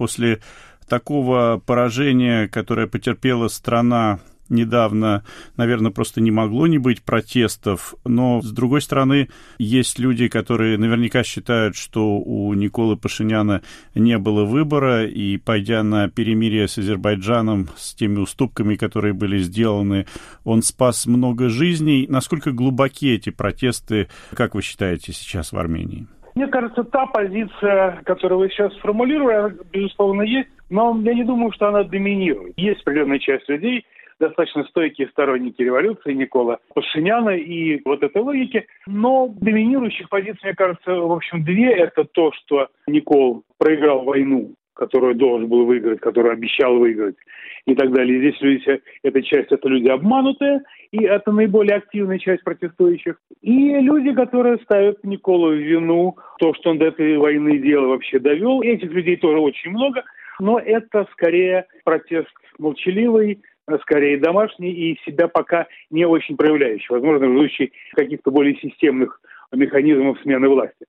после такого поражения, которое потерпела страна недавно, наверное, просто не могло не быть протестов, но, с другой стороны, есть люди, которые наверняка считают, что у Николы Пашиняна не было выбора, и, пойдя на перемирие с Азербайджаном, с теми уступками, которые были сделаны, он спас много жизней. Насколько глубоки эти протесты, как вы считаете, сейчас в Армении? Мне кажется, та позиция, которую вы сейчас сформулировали, безусловно, есть, но я не думаю, что она доминирует. Есть определенная часть людей, достаточно стойкие сторонники революции Никола Пашиняна и вот этой логики. Но доминирующих позиций, мне кажется, в общем, две. Это то, что Никол проиграл войну которую должен был выиграть, которую обещал выиграть и так далее. Здесь люди, эта часть, это люди обманутые, и это наиболее активная часть протестующих. И люди, которые ставят Николу в вину то, что он до этой войны дело вообще довел. Этих людей тоже очень много, но это скорее протест молчаливый, скорее домашний и себя пока не очень проявляющий, возможно, случае каких-то более системных механизмов смены власти.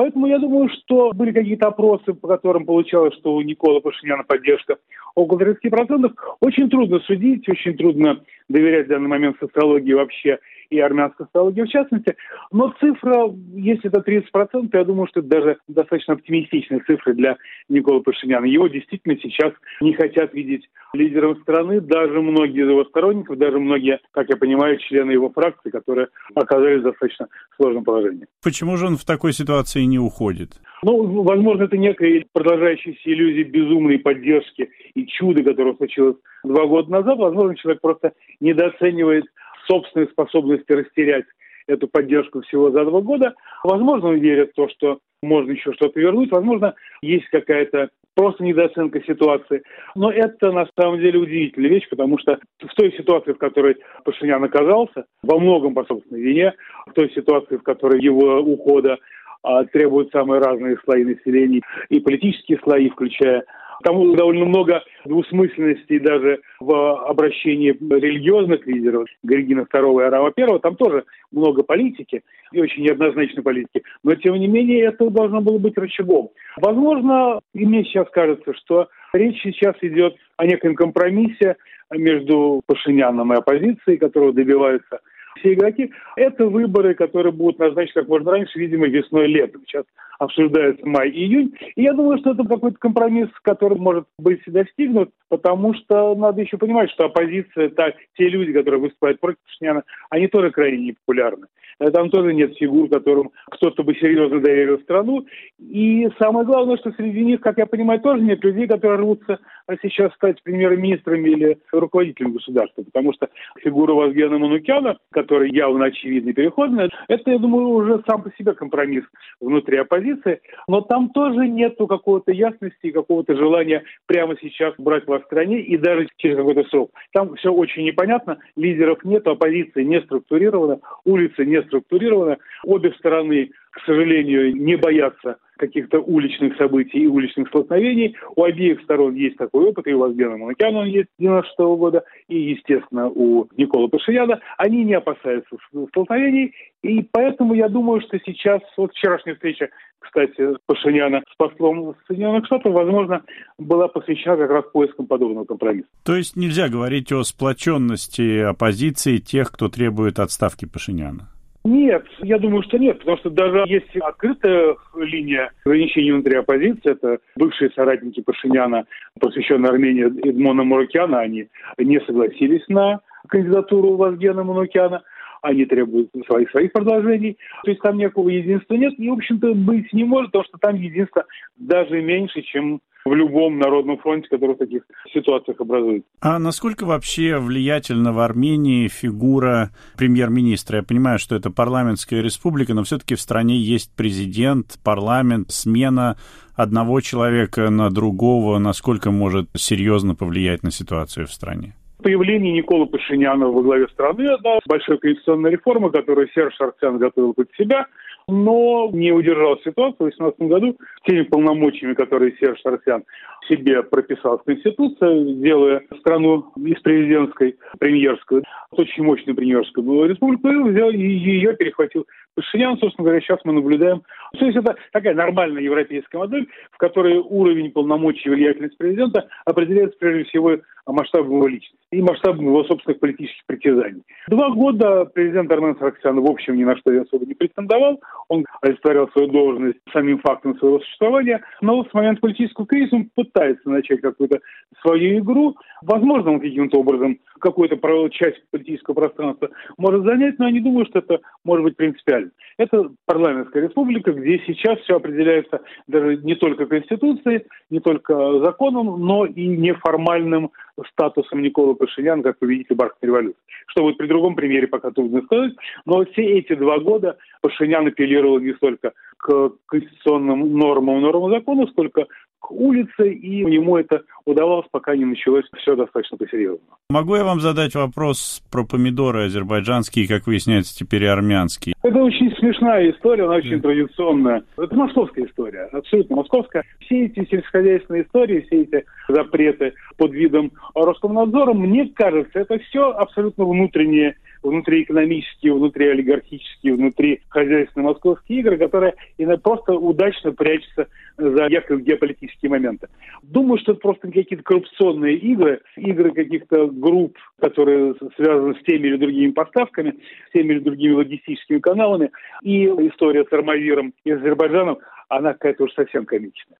Поэтому я думаю, что были какие-то опросы, по которым получалось, что у Никола Пашиняна поддержка около 30%. Очень трудно судить, очень трудно доверять в данный момент социологии вообще и армянской социологии в частности. Но цифра, если это 30%, я думаю, что это даже достаточно оптимистичная цифра для Никола Пашиняна. Его действительно сейчас не хотят видеть лидером страны, даже многие из его сторонников, даже многие, как я понимаю, члены его фракции, которые оказались в достаточно сложном положении. Почему же он в такой ситуации не уходит? Ну, возможно, это некая продолжающаяся иллюзия безумной поддержки и чуда, которое случилось два года назад. Возможно, человек просто недооценивает собственной способности растерять эту поддержку всего за два года. Возможно, он верит в то, что можно еще что-то вернуть. Возможно, есть какая-то просто недооценка ситуации. Но это на самом деле удивительная вещь, потому что в той ситуации, в которой Пашинян оказался, во многом по собственной вине, в той ситуации, в которой его ухода требуют самые разные слои населения и политические слои, включая там довольно много двусмысленностей даже в обращении религиозных лидеров Григина II и Арама I. Там тоже много политики и очень неоднозначной политики. Но, тем не менее, это должно было быть рычагом. Возможно, и мне сейчас кажется, что речь сейчас идет о неком компромиссе между Пашиняном и оппозицией, которого добиваются все игроки. Это выборы, которые будут назначены как можно раньше, видимо, весной-летом. Сейчас обсуждается май-июнь. И я думаю, что это какой-то компромисс, который может быть достигнут, потому что надо еще понимать, что оппозиция, та, те люди, которые выступают против Пашиняна, они тоже крайне непопулярны. Там тоже нет фигур, которым кто-то бы серьезно доверил страну. И самое главное, что среди них, как я понимаю, тоже нет людей, которые рвутся сейчас стать премьер-министрами или руководителем государства. Потому что фигура Вазгена Манукяна, которая явно очевидно переходная, это, я думаю, уже сам по себе компромисс внутри оппозиции. Но там тоже нету какого-то ясности и какого-то желания прямо сейчас брать власть в стране и даже через какой-то срок. Там все очень непонятно, лидеров нет, оппозиция не структурирована, улицы не структурированы. Обе стороны, к сожалению, не боятся каких-то уличных событий и уличных столкновений. У обеих сторон есть такой опыт, и у Вазгена Манукяна он есть с 96 -го года, и, естественно, у Никола Пашияна. Они не опасаются столкновений, и поэтому я думаю, что сейчас, вот вчерашняя встреча, кстати, Пашиняна с послом Соединенных Штатов, возможно, была посвящена как раз поискам подобного компромисса. То есть нельзя говорить о сплоченности оппозиции тех, кто требует отставки Пашиняна? Нет, я думаю, что нет, потому что даже есть открытая линия ограничений внутри оппозиции, это бывшие соратники Пашиняна, посвященные Армении Эдмона Муракяна, они не согласились на кандидатуру Вазгена Манукяна они требуют своих, своих предложений. То есть там никакого единства нет. И, в общем-то, быть не может, потому что там единство даже меньше, чем в любом народном фронте, который в таких ситуациях образуется. А насколько вообще влиятельна в Армении фигура премьер-министра? Я понимаю, что это парламентская республика, но все-таки в стране есть президент, парламент, смена одного человека на другого. Насколько может серьезно повлиять на ситуацию в стране? Появление Никола Пашиняна во главе страны – это большая конституционная реформа, которую Серж Арцян готовил под себя – но не удержал ситуацию в 2018 году теми полномочиями, которые Серж Сарсян себе прописал в Конституции, делая страну из президентской премьерскую, очень мощную премьерскую республику, и взял, и ее перехватил Пашинян, собственно говоря, сейчас мы наблюдаем. То есть это такая нормальная европейская модель, в которой уровень полномочий и влиятельность президента определяется прежде всего масштабом его личности и масштабом его собственных политических притязаний. Два года президент Армен Сарксян в общем ни на что особо не претендовал. Он олицетворял свою должность самим фактом своего существования. Но вот с момента политического кризиса он пытается начать какую-то свою игру. Возможно, он каким-то образом какую-то часть политического пространства может занять, но я не думаю, что это может быть принципиально. Это парламентская республика, где сейчас все определяется даже не только Конституцией, не только законом, но и неформальным статусом Никола Пашиняна как победителя Бархатной революции. Что вот при другом примере пока трудно сказать, но все эти два года Пашинян апеллировал не столько к конституционным нормам, нормам закона, сколько к улице, и ему это удавалось, пока не началось все достаточно посерьезно. Могу я вам задать вопрос про помидоры азербайджанские, как выясняется, теперь и армянские? Это очень смешная история, она очень да. традиционная. Это московская история, абсолютно московская. Все эти сельскохозяйственные истории, все эти запреты под видом Роскомнадзора, мне кажется, это все абсолютно внутренние внутриэкономические, внутриолигархические, внутри хозяйственные московские игры, которые просто удачно прячутся за якобы геополитические моменты. Думаю, что это просто какие-то коррупционные игры, игры каких-то групп, которые связаны с теми или другими поставками, с теми или другими логистическими каналами. И история с Армавиром и Азербайджаном, она какая-то уж совсем комичная.